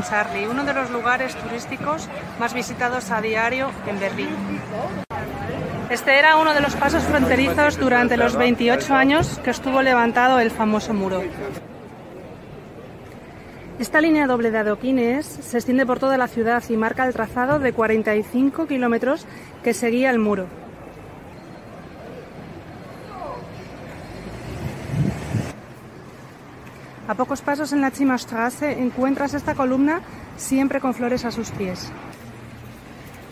Charlie, uno de los lugares turísticos más visitados a diario en Berlín. Este era uno de los pasos fronterizos durante los 28 años que estuvo levantado el famoso muro. Esta línea doble de adoquines se extiende por toda la ciudad y marca el trazado de 45 kilómetros que seguía el muro. A pocos pasos en la Chimastraße encuentras esta columna siempre con flores a sus pies.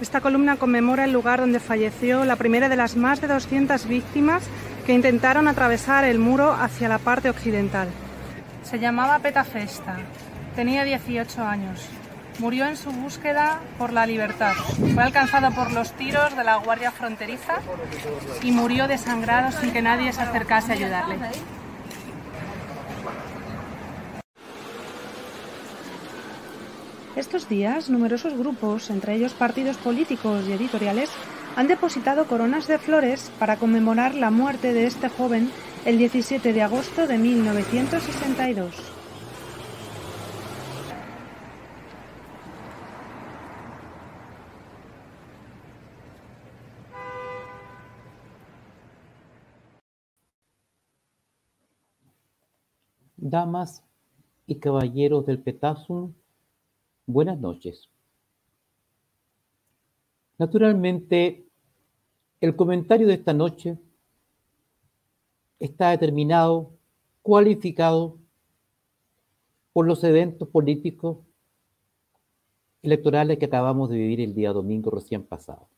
Esta columna conmemora el lugar donde falleció la primera de las más de 200 víctimas que intentaron atravesar el muro hacia la parte occidental. Se llamaba Peta Festa. Tenía 18 años. Murió en su búsqueda por la libertad. Fue alcanzado por los tiros de la Guardia Fronteriza y murió desangrado sin que nadie se acercase a ayudarle. Estos días, numerosos grupos, entre ellos partidos políticos y editoriales, han depositado coronas de flores para conmemorar la muerte de este joven el 17 de agosto de 1962. Damas y caballeros del Petasum, buenas noches. Naturalmente, el comentario de esta noche está determinado, cualificado por los eventos políticos electorales que acabamos de vivir el día domingo recién pasado.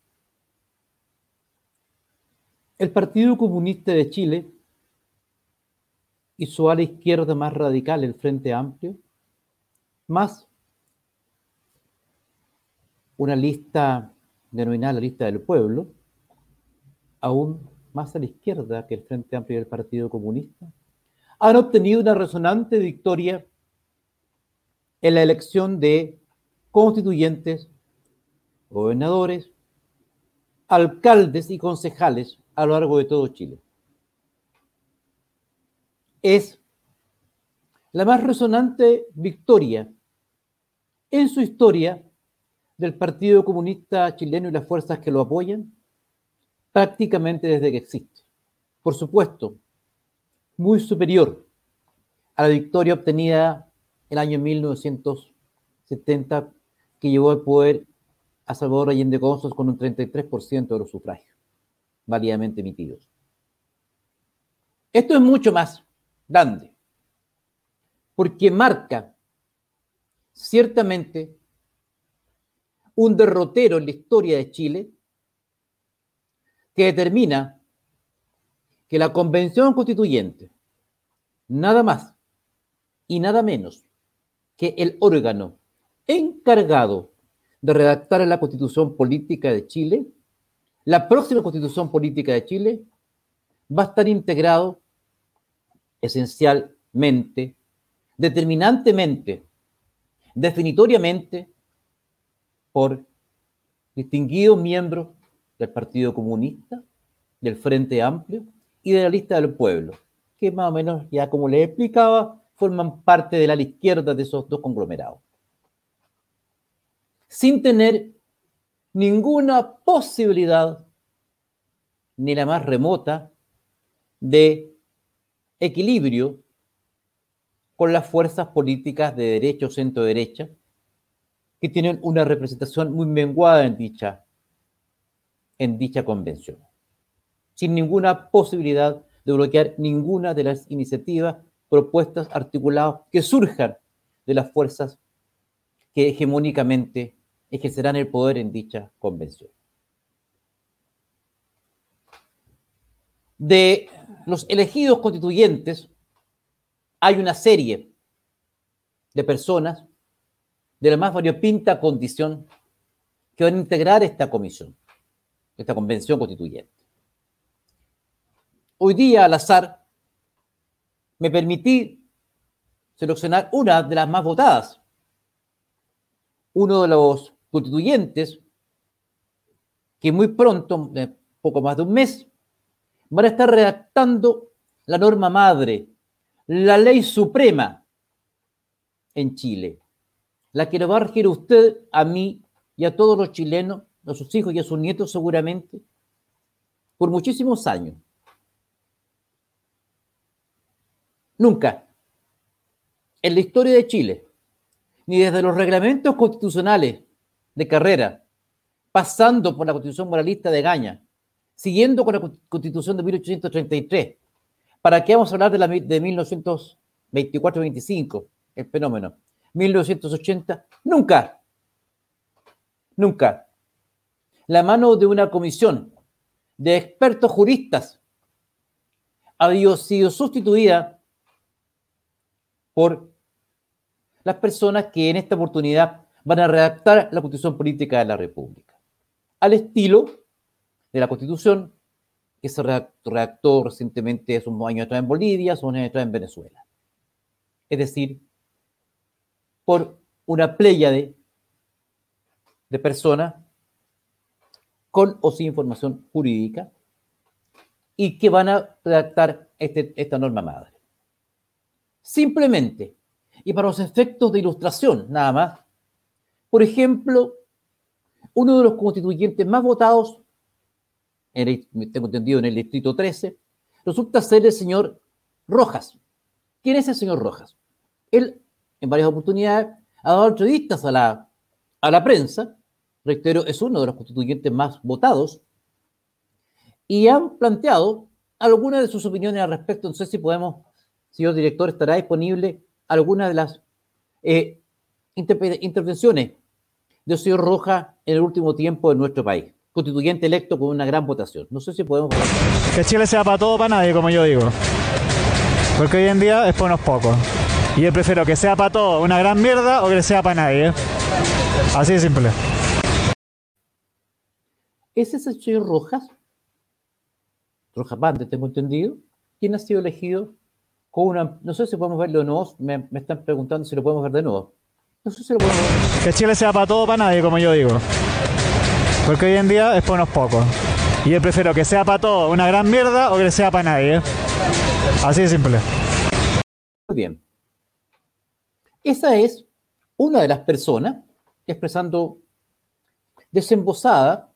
El Partido Comunista de Chile y su ala izquierda más radical, el Frente Amplio, más una lista denominada la lista del pueblo, aún más a la izquierda que el Frente Amplio del Partido Comunista, han obtenido una resonante victoria en la elección de constituyentes, gobernadores, alcaldes y concejales a lo largo de todo Chile. Es la más resonante victoria en su historia del Partido Comunista Chileno y las fuerzas que lo apoyan prácticamente desde que existe. Por supuesto, muy superior a la victoria obtenida el año 1970 que llevó al poder a Salvador Allende González con un 33% de los sufragios válidamente emitidos. Esto es mucho más grande, porque marca ciertamente un derrotero en la historia de Chile que determina que la Convención Constituyente, nada más y nada menos que el órgano encargado de redactar la Constitución Política de Chile, la próxima Constitución Política de Chile, va a estar integrado esencialmente, determinantemente, definitoriamente por distinguidos miembros del Partido Comunista, del Frente Amplio y de la lista del pueblo, que más o menos, ya como les explicaba, forman parte de la izquierda de esos dos conglomerados. Sin tener ninguna posibilidad, ni la más remota, de equilibrio con las fuerzas políticas de derecha o centro-derecha, que tienen una representación muy menguada en dicha, en dicha convención, sin ninguna posibilidad de bloquear ninguna de las iniciativas, propuestas, articuladas que surjan de las fuerzas que hegemónicamente ejercerán el poder en dicha convención. De los elegidos constituyentes, hay una serie de personas de la más variopinta condición que van a integrar esta comisión, esta convención constituyente. Hoy día, al azar, me permití seleccionar una de las más votadas, uno de los constituyentes que muy pronto, poco más de un mes, van a estar redactando la norma madre, la ley suprema en Chile, la que lo va a regir usted, a mí y a todos los chilenos, a sus hijos y a sus nietos seguramente, por muchísimos años. Nunca en la historia de Chile, ni desde los reglamentos constitucionales de carrera, pasando por la constitución moralista de Gaña, siguiendo con la constitución de 1833, ¿para qué vamos a hablar de, la, de 1924-25, el fenómeno? 1980, nunca, nunca. La mano de una comisión de expertos juristas había sido sustituida por las personas que en esta oportunidad van a redactar la constitución política de la República, al estilo de la constitución que se redactó recientemente hace unos años atrás en Bolivia, hace unos años atrás en Venezuela. Es decir, por una pléyade de personas con o sin información jurídica y que van a redactar este, esta norma madre. Simplemente, y para los efectos de ilustración, nada más, por ejemplo, uno de los constituyentes más votados, en tengo entendido en el distrito 13, resulta ser el señor Rojas. ¿Quién es el señor Rojas? Él, en varias oportunidades, ha dado entrevistas a la, a la prensa, reitero, es uno de los constituyentes más votados, y han planteado algunas de sus opiniones al respecto. No sé si podemos, señor director, estará disponible alguna de las eh, intervenciones del señor Rojas en el último tiempo en nuestro país. Constituyente electo con una gran votación. No sé si podemos. Que Chile sea para todo, para nadie, como yo digo. Porque hoy en día es por unos pocos. Y yo prefiero que sea para todo una gran mierda o que sea para nadie. Así de simple. ¿Ese es el señor Rojas? Rojas Bande, tengo entendido. ¿Quién ha sido elegido con una... No sé si podemos verlo de nuevo. Me, me están preguntando si lo podemos ver de nuevo. No sé si lo podemos ver. Que Chile sea para todo, para nadie, como yo digo. Porque hoy en día es por unos pocos. Y yo prefiero que sea para todo una gran mierda o que sea para nadie. Así de simple. Muy bien. Esa es una de las personas expresando desembosada,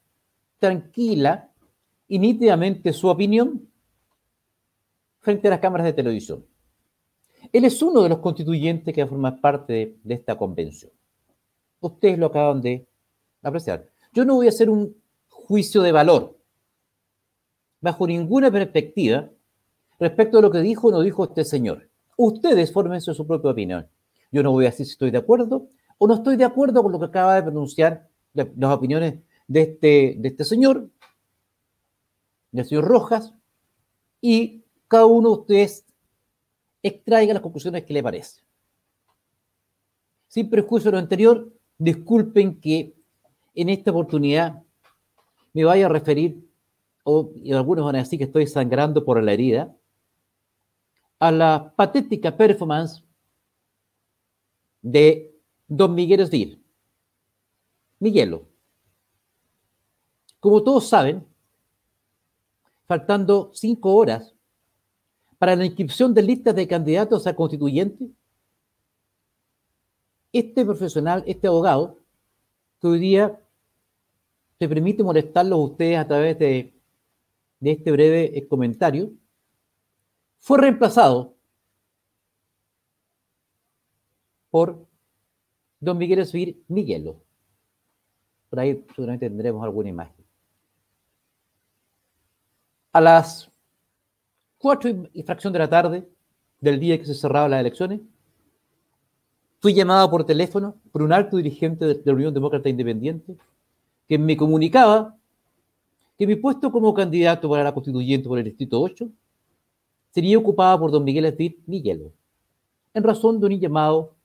tranquila y nítidamente su opinión frente a las cámaras de televisión. Él es uno de los constituyentes que va parte de, esta convención. Ustedes lo acaban de apreciar. Yo no voy a hacer un juicio de valor bajo ninguna perspectiva respecto a lo que dijo o no dijo este señor. Ustedes fórmense su propia opinión. Yo no voy a decir si estoy de acuerdo o no estoy de acuerdo con lo que acaba de pronunciar las opiniones de este, de este señor, del señor Rojas, y cada uno de ustedes extraiga las conclusiones que le parece. Sin prejuicio de lo anterior, disculpen que en esta oportunidad me vaya a referir, o y algunos van a decir que estoy sangrando por la herida, a la patética performance de don Miguel Esdir. Miguelo. Como todos saben, faltando cinco horas para la inscripción de listas de candidatos a constituyente, este profesional, este abogado, que hoy día se permite molestarlos a ustedes a través de, de este breve comentario, fue reemplazado por don Miguel Esvir Miguelo. Por ahí seguramente tendremos alguna imagen. A las cuatro y fracción de la tarde del día que se cerraban las elecciones, fui llamado por teléfono por un alto dirigente de la Unión Demócrata Independiente que me comunicaba que mi puesto como candidato para la constituyente por el Distrito 8 sería ocupado por don Miguel Esvir Miguelo, en razón de un llamado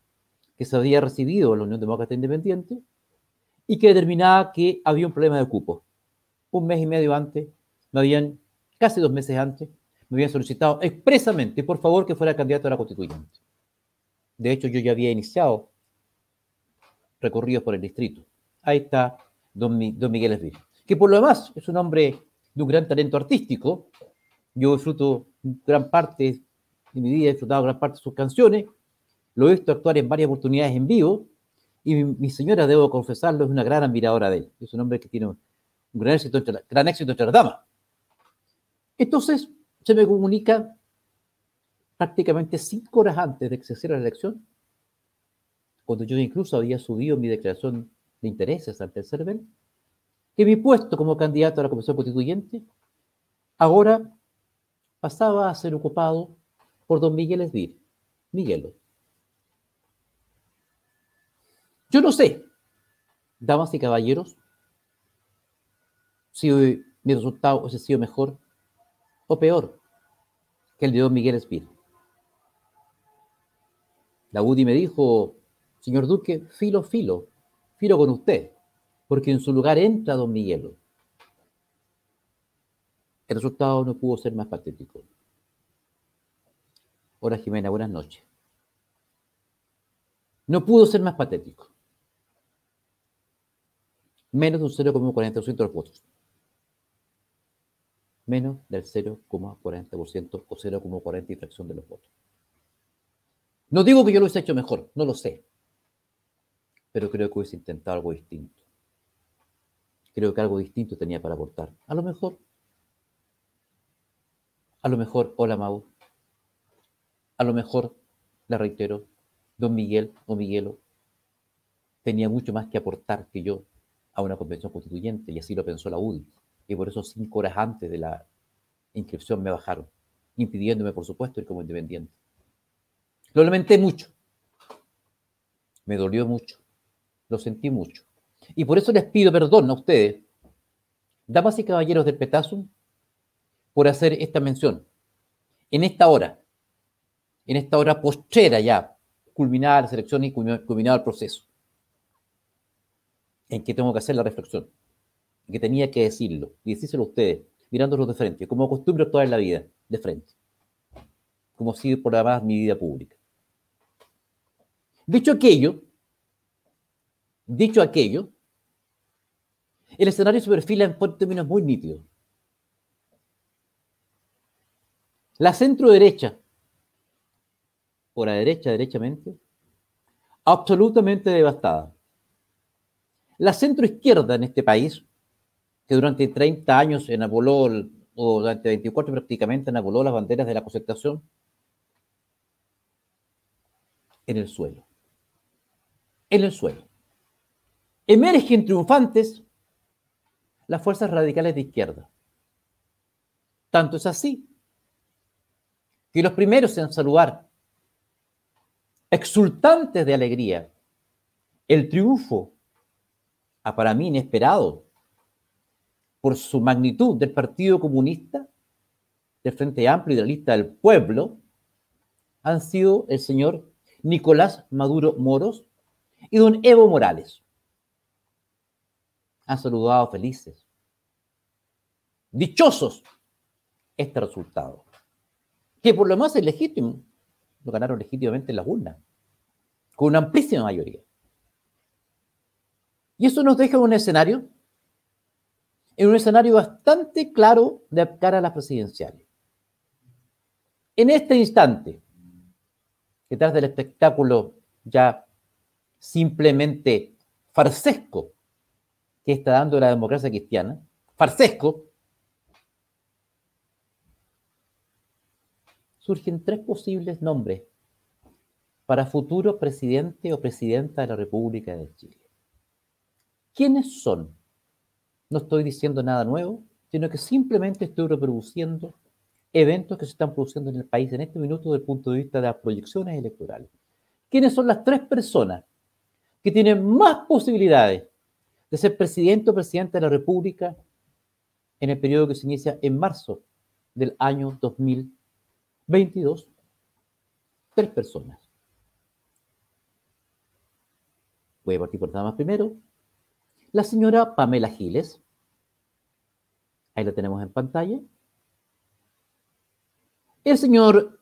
que se había recibido la Unión Demócrata Independiente y que determinaba que había un problema de cupo. Un mes y medio antes, me habían, casi dos meses antes, me habían solicitado expresamente, por favor, que fuera candidato a la constituyente. De hecho, yo ya había iniciado recorridos por el distrito. Ahí está don, don Miguel Esvir, que por lo demás es un hombre de un gran talento artístico. Yo disfruto gran parte de mi vida, he disfrutado gran parte de sus canciones, lo he visto actuar en varias oportunidades en vivo Y mi, señora, debo confesarlo, es una gran admiradora de él. Es un hombre que tiene un gran éxito, entre, gran éxito entre las. Entonces, se me comunica prácticamente cinco horas antes de que la elección, cuando yo incluso había subido mi declaración de intereses ante el CERVEL, que mi puesto como candidato a la Comisión Constituyente ahora pasaba a ser ocupado por don Miguel Esbir, Miguelo. Yo no sé, damas y caballeros, si mi resultado hubiese sido mejor o peor que el de don Miguel Espíritu. La UDI me dijo, señor Duque, filo, filo, filo con usted, porque en su lugar entra don Miguelo. El resultado no pudo ser más patético. Hola Jimena, buenas noches. No pudo ser más patético menos de un 0,40% de los votos. Menos del 0,40% o 0,40 fracción de los votos. No digo que yo lo hubiese hecho mejor, no lo sé. Pero creo que hubiese intentado algo distinto. Creo que algo distinto tenía para aportar. A lo mejor, a lo mejor, hola Mau. A lo mejor, le reitero, don Miguel o Miguelo tenía mucho más que aportar que yo a una convención constituyente, y así lo pensó la UDI. Y por eso cinco horas antes de la inscripción me bajaron, impidiéndome, por supuesto, ir como independiente. Lo lamenté mucho, me dolió mucho, lo sentí mucho. Y por eso les pido perdón a ustedes, damas y caballeros del Petasum, por hacer esta mención. En esta hora, en esta hora postrera ya, culminada la selección y culminado el proceso en que tengo que hacer la reflexión, que tenía que decirlo y decírselo a ustedes, mirándolos de frente, como acostumbro toda la vida, de frente, como si por más mi vida pública. Dicho aquello, dicho aquello, el escenario se perfila en términos muy nítidos. La centro derecha, o la derecha derechamente, absolutamente devastada. La centroizquierda en este país, que durante 30 años enabuló, o durante 24 prácticamente enabuló las banderas de la concertación, en el suelo. En el suelo. Emergen triunfantes las fuerzas radicales de izquierda. Tanto es así que los primeros en saludar, exultantes de alegría, el triunfo a para mí inesperado por su magnitud del Partido Comunista, del Frente Amplio y de la lista del pueblo, han sido el señor Nicolás Maduro Moros y don Evo Morales. Han saludado felices, dichosos este resultado, que por lo más es legítimo, lo ganaron legítimamente en la urnas, con una amplísima mayoría. Y eso nos deja un escenario, en un escenario bastante claro de cara a las presidenciales. En este instante, detrás del espectáculo ya simplemente farsesco que está dando la democracia cristiana, farsesco, surgen tres posibles nombres para futuro presidente o presidenta de la República de Chile. ¿Quiénes son? No estoy diciendo nada nuevo, sino que simplemente estoy reproduciendo eventos que se están produciendo en el país en este minuto desde el punto de vista de las proyecciones electorales. ¿Quiénes son las tres personas que tienen más posibilidades de ser presidente o presidente de la República en el periodo que se inicia en marzo del año 2022? Tres personas. Voy a partir por nada más primero. La señora Pamela Giles, ahí la tenemos en pantalla. El señor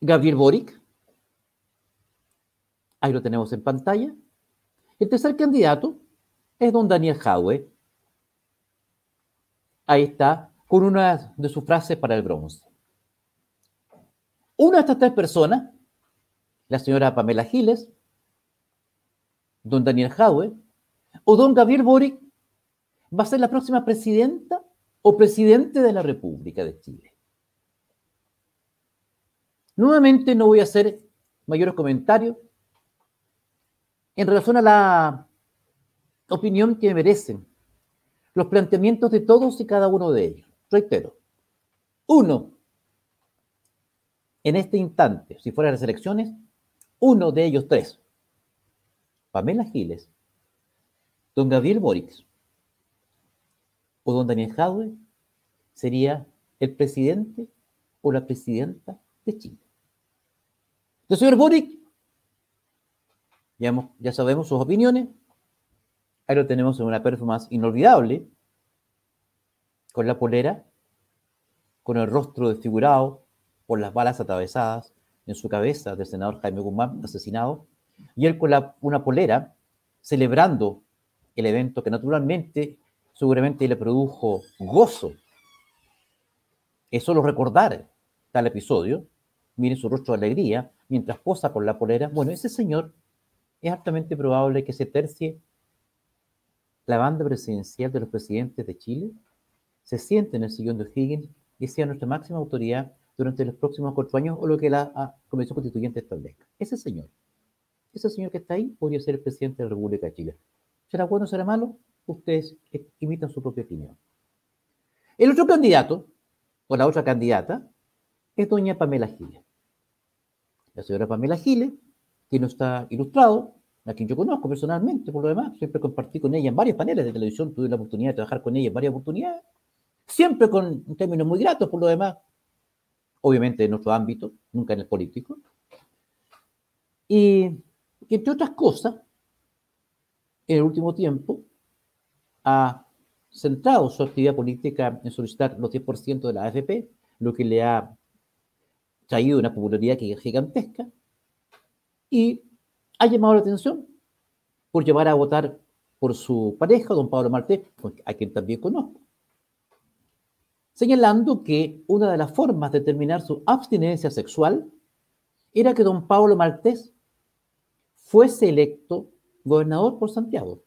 Gabriel Boric, ahí lo tenemos en pantalla. El tercer candidato es don Daniel Jaue. Ahí está, con una de sus frases para el bronce. Una de estas tres personas, la señora Pamela Giles, don Daniel Jaue, o don Gabriel Boric va a ser la próxima presidenta o presidente de la República de Chile. Nuevamente no voy a hacer mayores comentarios en relación a la opinión que merecen los planteamientos de todos y cada uno de ellos. Reitero, uno, en este instante, si fueran las elecciones, uno de ellos tres, Pamela Giles, don Gabriel Boric o don Daniel Jadwe, sería el presidente o la presidenta de Chile. El señor Boric, ya, ya sabemos sus opiniones, ahí lo tenemos en una performance inolvidable, con la polera, con el rostro desfigurado por las balas atravesadas en su cabeza del senador Jaime Guzmán, asesinado, y él con una polera celebrando el evento que naturalmente seguramente le produjo gozo. Es solo recordar tal episodio, miren su rostro de alegría, mientras posa con la polera. Bueno, ese señor es altamente probable que se tercie la banda presidencial de los presidentes de Chile, se siente en el sillón de Higgins y sea nuestra máxima autoridad durante los próximos cuatro años o lo que la ah, Comisión Constituyente establezca. Ese señor, ese señor que está ahí podría ser el presidente de la República de Chile. ¿Será bueno o será malo? Ustedes imitan su propia opinión. El otro candidato, o la otra candidata, es doña Pamela Giles. La señora Pamela Giles, que no está ilustrado, a quien yo conozco personalmente, por lo demás, siempre compartí con ella en varios paneles de televisión, tuve la oportunidad de trabajar con ella en varias oportunidades, siempre con términos muy gratos, por lo demás, obviamente en nuestro ámbito, nunca en el político, y entre otras cosas, en el último tiempo, ha centrado su actividad política en solicitar los 10% de la AFP, lo que le ha traído una popularidad gigantesca, y ha llamado la atención por llevar a votar por su pareja, don Pablo Martés, a quien también conozco, señalando que una de las formas de terminar su abstinencia sexual era que don Pablo Martés fuese electo gobernador por Santiago,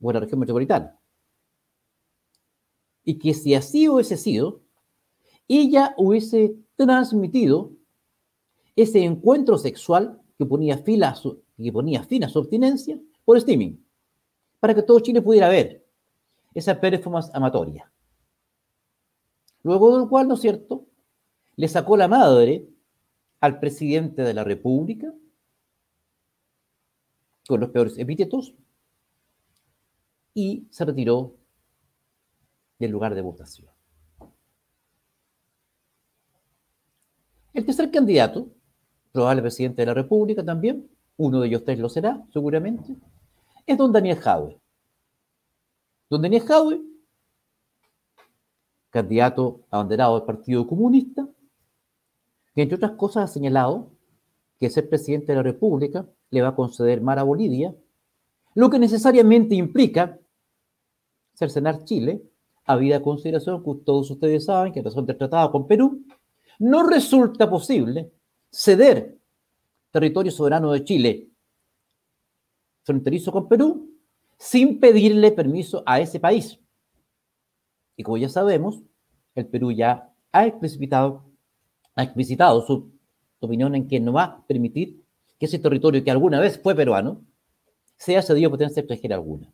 o la región metropolitana. Y que si así hubiese sido, ella hubiese transmitido ese encuentro sexual que ponía, fila que ponía fin a su abstinencia por streaming, para que todo Chile pudiera ver esa performance amatoria. Luego del cual, ¿no es cierto?, le sacó la madre al presidente de la República con los peores epítetos y se retiró del lugar de votación. El tercer candidato, probable presidente de la República también, uno de ellos tres lo será, seguramente, es don Daniel Jaue. Don Daniel Jaue, candidato abanderado del Partido Comunista, que entre otras cosas ha señalado que ser presidente de la República le va a conceder mar a Bolivia, lo que necesariamente implica cercenar Chile, habida consideración que todos ustedes saben que a razón del tratado con Perú, no resulta posible ceder territorio soberano de Chile fronterizo con Perú sin pedirle permiso a ese país. Y como ya sabemos, el Perú ya ha explicitado, ha explicitado su opinión en que no va a permitir que ese territorio que alguna vez fue peruano sea cedido por potencia extranjera alguna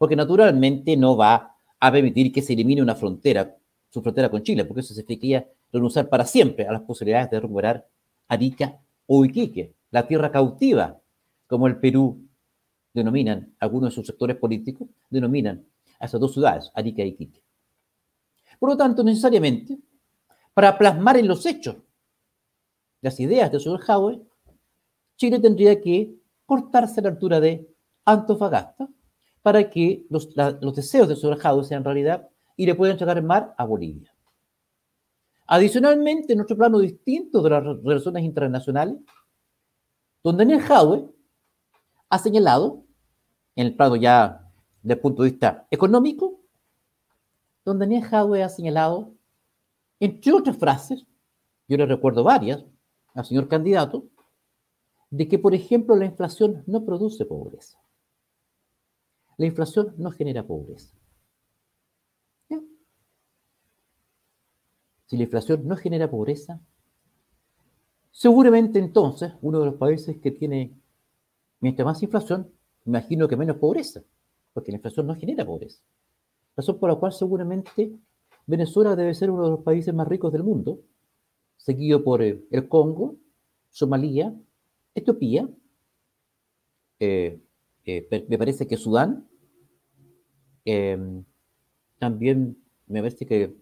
porque naturalmente no va a permitir que se elimine una frontera, su frontera con Chile, porque eso significaría renunciar para siempre a las posibilidades de recuperar Arica o Iquique, la tierra cautiva, como el Perú denominan algunos de sus sectores políticos, denominan a esas dos ciudades, Arica e Iquique. Por lo tanto, necesariamente, para plasmar en los hechos las ideas señor Jaue, Chile tendría que cortarse a la altura de Antofagasta, para que los, deseos de señor sean realidad y le puedan llegar en mar a Bolivia. Adicionalmente, en otro plano distinto de las relaciones internacionales, donde Daniel Jaue ha señalado, en el plano ya desde el punto de vista económico, donde Daniel Jaue ha señalado, entre otras frases, yo le recuerdo varias al señor candidato, de que, por ejemplo, la inflación no produce pobreza. La inflación no genera pobreza. Si la inflación no genera pobreza, seguramente entonces uno de los países que tiene, mientras más inflación, imagino que menos pobreza, porque la inflación no genera pobreza. Razón por la cual seguramente Venezuela debe ser uno de los países más ricos del mundo, seguido por eh, el Congo, Somalia, Etiopía, eh, eh, me parece que Sudán, también me parece que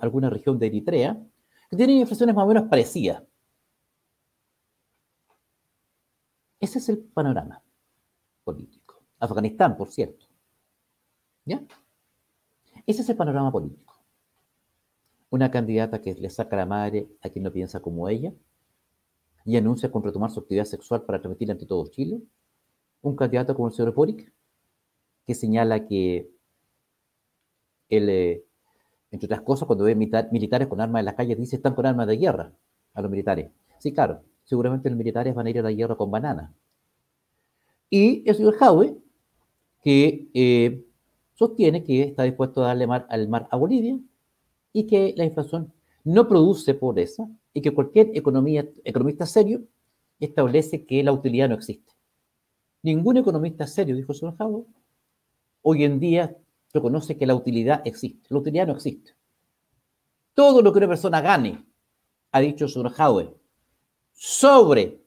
alguna región de Eritrea, que tienen inflaciones más o menos parecidas. Ese es el panorama político. Afganistán, por cierto. ¿Ya? Ese es el panorama político. Una candidata que le saca la madre a quien no piensa como ella y anuncia con retomar su actividad sexual para transmitir ante todo Chile. Un candidato como el señor Boric, que señala que él, eh, entre otras cosas, cuando ve militares con armas en las calles, dice están con armas de guerra a los militares. Sí, claro, seguramente los militares van a ir a la guerra con banana. Y el señor Jaue, que eh, sostiene que está dispuesto a darle mar, al mar a Bolivia y que la inflación no produce pobreza y que cualquier economía, economista serio establece que la utilidad no existe. Ningún economista serio, dijo Jaue, hoy en día reconoce que la utilidad existe. La utilidad no existe. Todo lo que una persona gane, ha dicho Schopenhauer, sobre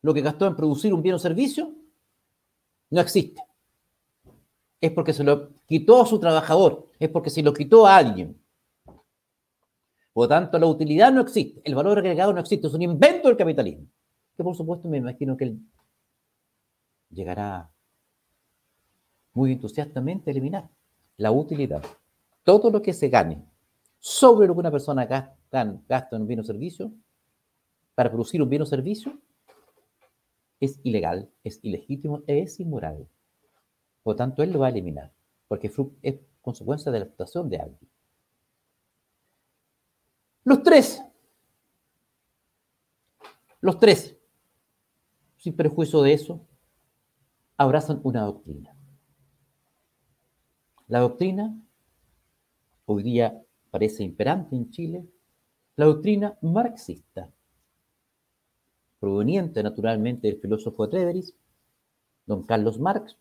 lo que gastó en producir un bien o servicio, no existe. Es porque se lo quitó a su trabajador, es porque se lo quitó a alguien. Por lo tanto, la utilidad no existe, el valor agregado no existe, es un invento del capitalismo. Que por supuesto me imagino que él llegará muy entusiastamente eliminar la utilidad. Todo lo que se gane sobre lo que una persona gasta, en un bien o servicio, para producir un bien o servicio, es ilegal, es ilegítimo, es inmoral. Por lo tanto, él lo va a eliminar, porque es consecuencia de la actuación de alguien. Los tres, los tres, sin perjuicio de eso, abrazan una doctrina. La doctrina, hoy día parece imperante en Chile, la doctrina marxista, proveniente naturalmente del filósofo Treveris, don Carlos Marx,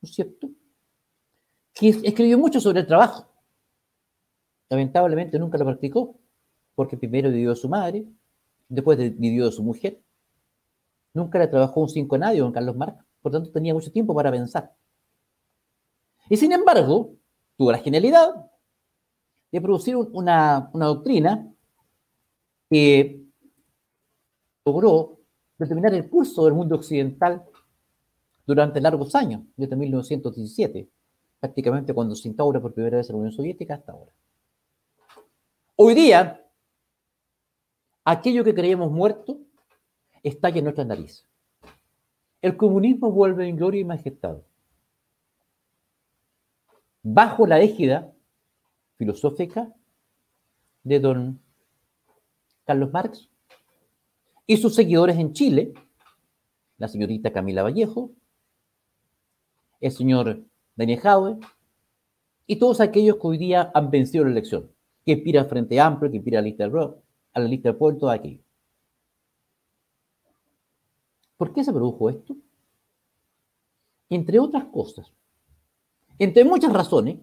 ¿no es cierto? Que escribió mucho sobre el trabajo. Lamentablemente nunca lo practicó, porque primero vivió de su madre, después vivió de su mujer. Nunca le trabajó un cinco a nadie don Carlos Marx, por tanto tenía mucho tiempo para pensar. Y sin embargo, tuvo la genialidad de producir una, doctrina que logró determinar el curso del mundo occidental durante largos años, desde 1917, prácticamente cuando se instaura por primera vez la Unión Soviética hasta ahora. Hoy día, aquello que creíamos muerto está en nuestra nariz. El comunismo vuelve en gloria y majestad bajo la égida filosófica de don Carlos Marx y sus seguidores en Chile, la señorita Camila Vallejo, el señor Daniel Jaue y todos aquellos que hoy día han vencido la elección, que inspira al Frente Amplio, que inspira a la lista del rock, a la lista del pueblo, todo aquello. ¿Por qué se produjo esto? Entre otras cosas, entre muchas razones,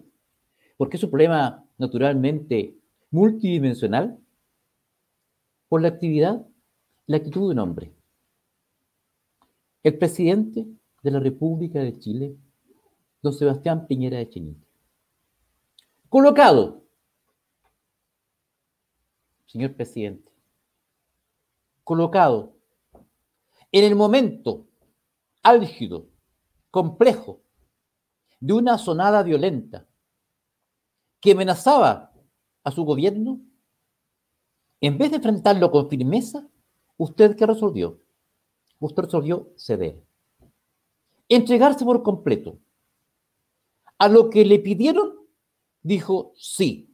porque es un problema naturalmente multidimensional, por la actividad, la actitud de un hombre. El presidente de la República de Chile, don Sebastián Piñera de Chenite. Colocado, señor presidente, colocado en el momento álgido, complejo, de una sonada violenta que amenazaba a su gobierno, en vez de enfrentarlo con firmeza, ¿usted qué resolvió? Usted resolvió ceder. Entregarse por completo. A lo que le pidieron, dijo sí.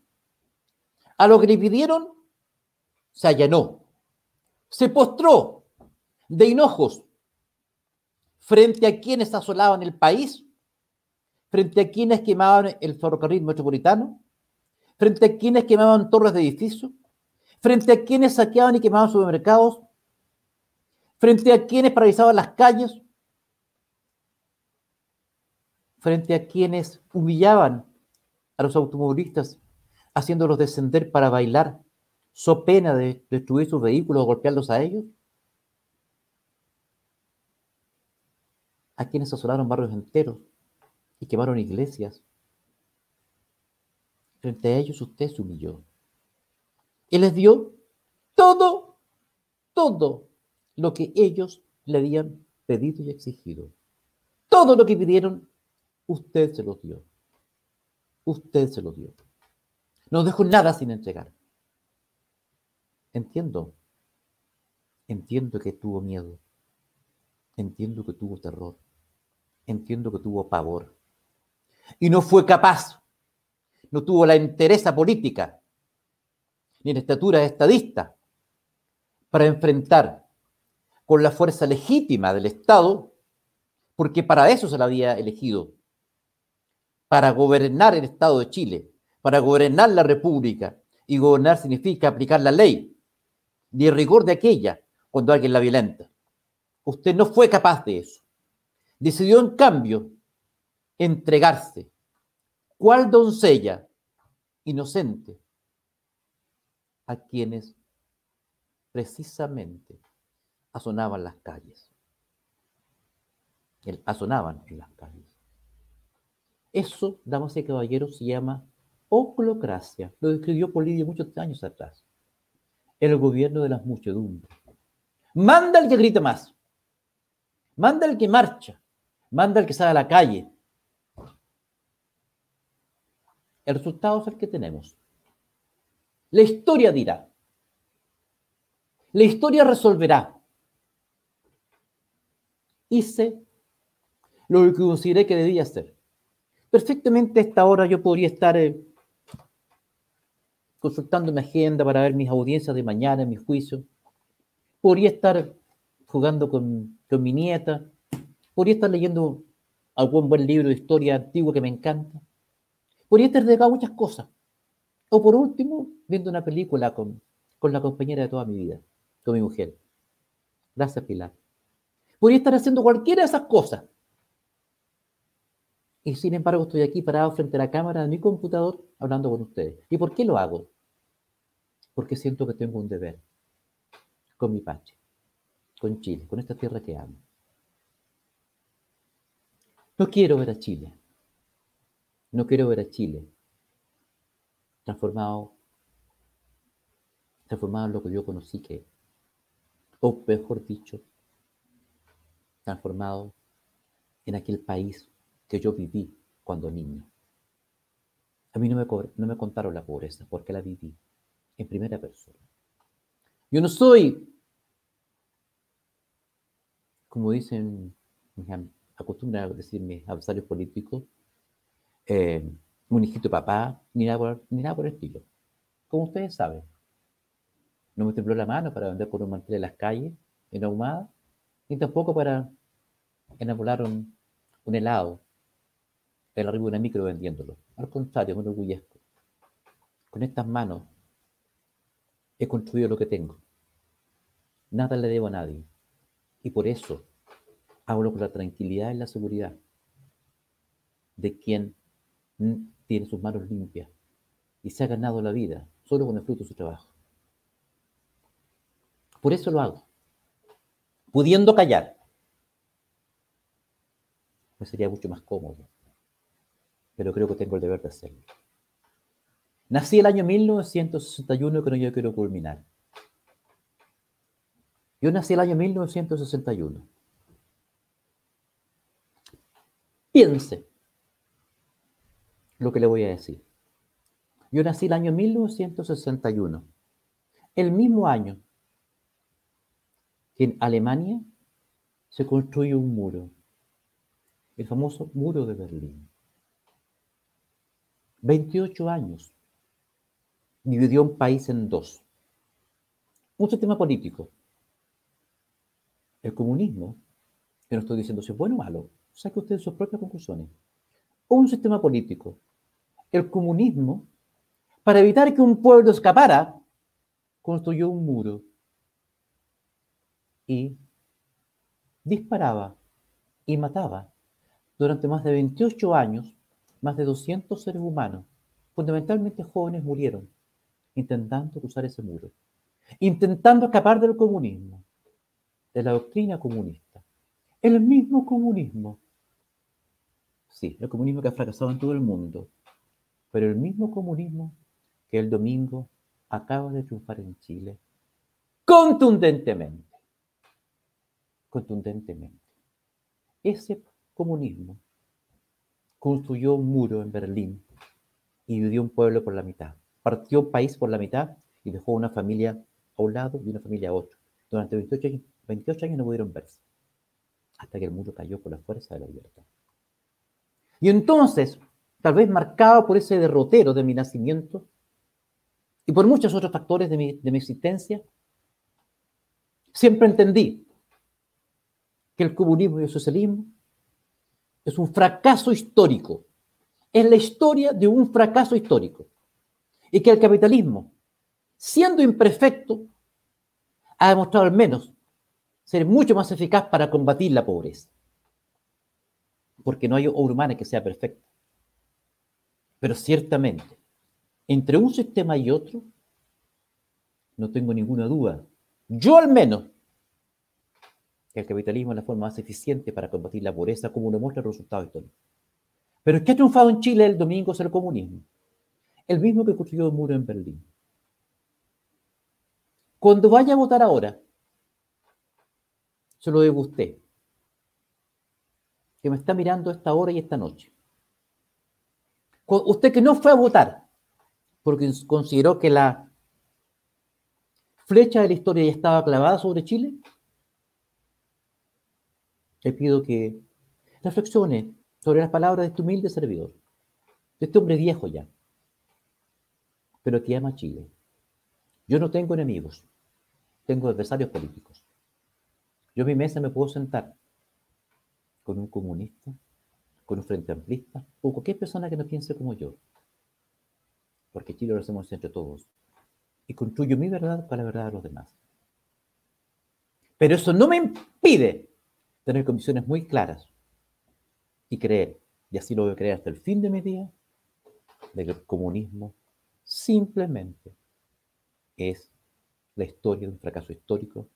A lo que le pidieron, se allanó. Se postró. de hinojos frente a quienes asolaban el país, frente a quienes quemaban el ferrocarril metropolitano, frente a quienes quemaban torres de edificios, frente a quienes saqueaban y quemaban supermercados, frente a quienes paralizaban las calles, frente a quienes humillaban a los automovilistas, haciéndolos descender para bailar, so pena de destruir sus vehículos o golpearlos a ellos. A quienes asolaron barrios enteros y quemaron iglesias. Frente a ellos usted se humilló. Y les dio todo, todo lo que ellos le habían pedido y exigido. Todo lo que pidieron, usted se los dio. Usted se los dio. No dejó nada sin entregar. Entiendo. Entiendo que tuvo miedo. Entiendo que tuvo terror. Entiendo que tuvo pavor. Y no fue capaz. No tuvo la entereza política, ni la estatura estadista para enfrentar con la fuerza legítima del Estado, porque para eso se la había elegido, para gobernar el Estado de Chile, para gobernar la República. Y gobernar significa aplicar la ley y el rigor de aquella cuando alguien la violenta. Usted no fue capaz de eso. Decidió, en cambio, entregarse. ¿Cuál doncella inocente a quienes precisamente asonaban las calles. Asonaban en las calles. Eso, damas y caballeros, se llama oclocracia. Lo describió Polidio muchos años atrás. El gobierno de las muchedumbres. Manda el que grita más. Manda el que marcha. Manda el que sale a la calle. El resultado es el que tenemos. La historia dirá. La historia resolverá. Hice lo que consideré que debía hacer. Perfectamente a esta hora yo podría estar eh, consultando mi agenda para ver mis audiencias de mañana, mis juicios. Podría estar jugando con, mi nieta. Podría estar leyendo algún buen libro de historia antigua que me encanta. Podría estar dedicado muchas cosas. O por último, viendo una película con, con la compañera de toda mi vida, con mi mujer. Gracias, Pilar. Podría estar haciendo cualquiera de esas cosas. Y sin embargo estoy aquí parado frente a la cámara de mi computador hablando con ustedes. ¿Y por qué lo hago? Porque siento que tengo un deber con mi patria, con Chile, con esta tierra que amo. No quiero ver a Chile. No quiero ver a Chile transformado, transformado en lo que yo conocí que, o mejor dicho, transformado en aquel país que yo viví cuando niño. A mí no me, no me contaron la pobreza porque la viví en primera persona. Yo no soy, como dicen, acostumbran a decir adversarios políticos, eh, un hijito papá, ni nada, por, ni nada por el estilo. Como ustedes saben, no me tembló la mano para vender por un mantel en las calles, en ahumada, ni tampoco para enamorar un helado el arriba de una micro vendiéndolo. Al contrario, me enorgullezco. Con estas manos he construido lo que tengo. Nada le debo a nadie. Y por eso hablo con la tranquilidad y la seguridad de quien tiene sus manos limpias y se ha ganado la vida solo con el fruto de su trabajo. Por eso lo hago. Pudiendo callar, me sería mucho más cómodo pero creo que tengo el deber de hacerlo. Nací el año 1961 que no yo quiero culminar. Yo nací el año 1961. Piense lo que le voy a decir. Yo nací el año 1961, el mismo año que en Alemania se construyó un muro, el famoso muro de Berlín. 28 años, dividió un país en dos. Un sistema político, el comunismo, que no estoy diciendo si es bueno o malo, saque usted sus propias conclusiones, un sistema político, el comunismo, para evitar que un pueblo escapara, construyó un muro y disparaba y mataba durante más de 28 años más de 200 seres humanos, fundamentalmente jóvenes, murieron intentando cruzar ese muro, intentando escapar del comunismo, de la doctrina comunista. El mismo comunismo, sí, el comunismo que ha fracasado en todo el mundo, pero el mismo comunismo que el domingo acaba de triunfar en Chile contundentemente. Contundentemente. Ese comunismo construyó un muro en Berlín y dividió un pueblo por la mitad. Partió un país por la mitad y dejó una familia a un lado y una familia a otro. Durante 28 años, 28 años no pudieron verse, hasta que el muro cayó por la fuerza de la libertad. Y entonces, tal vez marcado por ese derrotero de mi nacimiento y por muchos otros factores de mi, de mi existencia, siempre entendí que el comunismo y el socialismo es un fracaso histórico. Es la historia de un fracaso histórico. Y que el capitalismo, siendo imperfecto, ha demostrado al menos ser mucho más eficaz para combatir la pobreza. Porque no hay obra humana que sea perfecta. Pero ciertamente, entre un sistema y otro, no tengo ninguna duda. Yo al menos el capitalismo es la forma más eficiente para combatir la pobreza, como lo muestra el resultado histórico. Pero es que ha triunfado en Chile el domingo es el comunismo, el mismo que construyó el muro en Berlín. Cuando vaya a votar ahora, se lo digo a usted, que me está mirando esta hora y esta noche. Usted que no fue a votar, porque consideró que la flecha de la historia ya estaba clavada sobre Chile, le pido que reflexione sobre las palabras de este humilde servidor, de este hombre viejo ya, pero que ama Chile. Yo no tengo enemigos, tengo adversarios políticos. Yo en mi mesa me puedo sentar con un comunista, con un frente amplista, o cualquier persona que no piense como yo. Porque Chile lo hacemos entre todos. Y construyo mi verdad para la verdad de los demás. Pero eso no me impide tener condiciones muy claras y creer, y así lo voy a creer hasta el fin de mi día, de que el comunismo simplemente es la historia de un fracaso histórico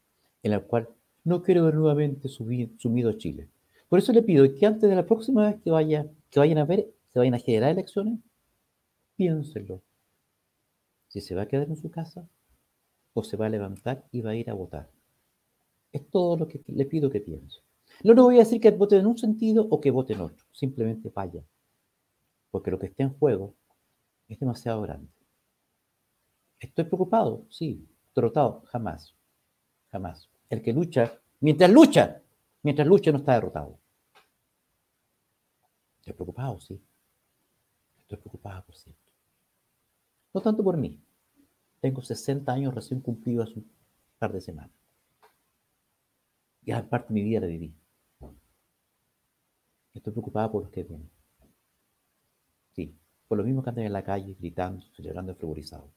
en el cual no quiero ver nuevamente sumido a Chile. Por eso le pido que antes de la próxima vez que, vaya, que vayan a ver, se vayan a generar elecciones, piénsenlo. Si se va a quedar en su casa o se va a levantar y va a ir a votar. Es todo lo que le pido que piense. No le voy a decir que vote en un sentido o que vote en otro, simplemente vaya, porque lo que está en juego es demasiado grande. ¿Estoy preocupado? Sí. ¿Derrotado? Jamás. Jamás. El que lucha, mientras lucha, mientras lucha no está derrotado. Estoy preocupado, sí. Estoy preocupado, por cierto. No tanto por mí. Tengo 60 años recién cumplidos hace un par de semanas. Ya parte de mi vida la viví. Estoy preocupada por los que vienen. Sí, por lo mismo que andan en la calle gritando, celebrando frivolizados.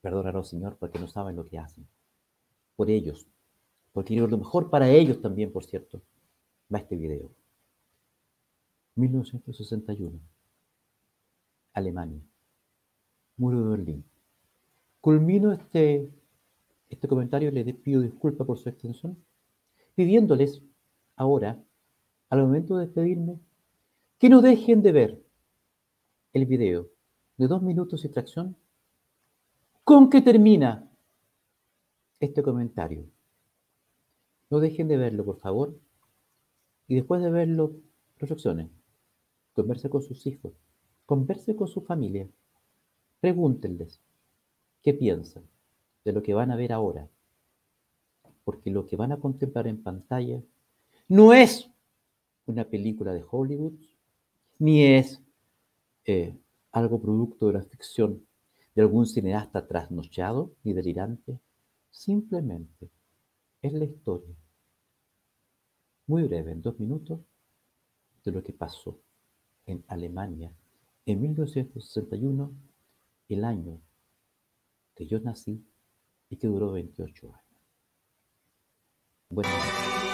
Perdónanos, Señor, porque no saben lo que hacen. Por ellos, porque lo mejor para ellos también, por cierto, va este video. 1961. Alemania. Muro de Berlín. Culmino este, este comentario, les pido disculpas por su extensión, pidiéndoles ahora al momento de despedirme, que no dejen de ver el video de dos minutos y tracción con que termina este comentario. No dejen de verlo, por favor. Y después de verlo, reflexionen. Converse con sus hijos. Converse con su familia. Pregúntenles qué piensan de lo que van a ver ahora. Porque lo que van a contemplar en pantalla no es una película de Hollywood, ni es eh, algo producto de la ficción de algún cineasta trasnochado ni delirante. Simplemente es la historia, muy breve, en dos minutos, de lo que pasó en Alemania en 1961, el año que yo nací y que duró 28 años. Buenas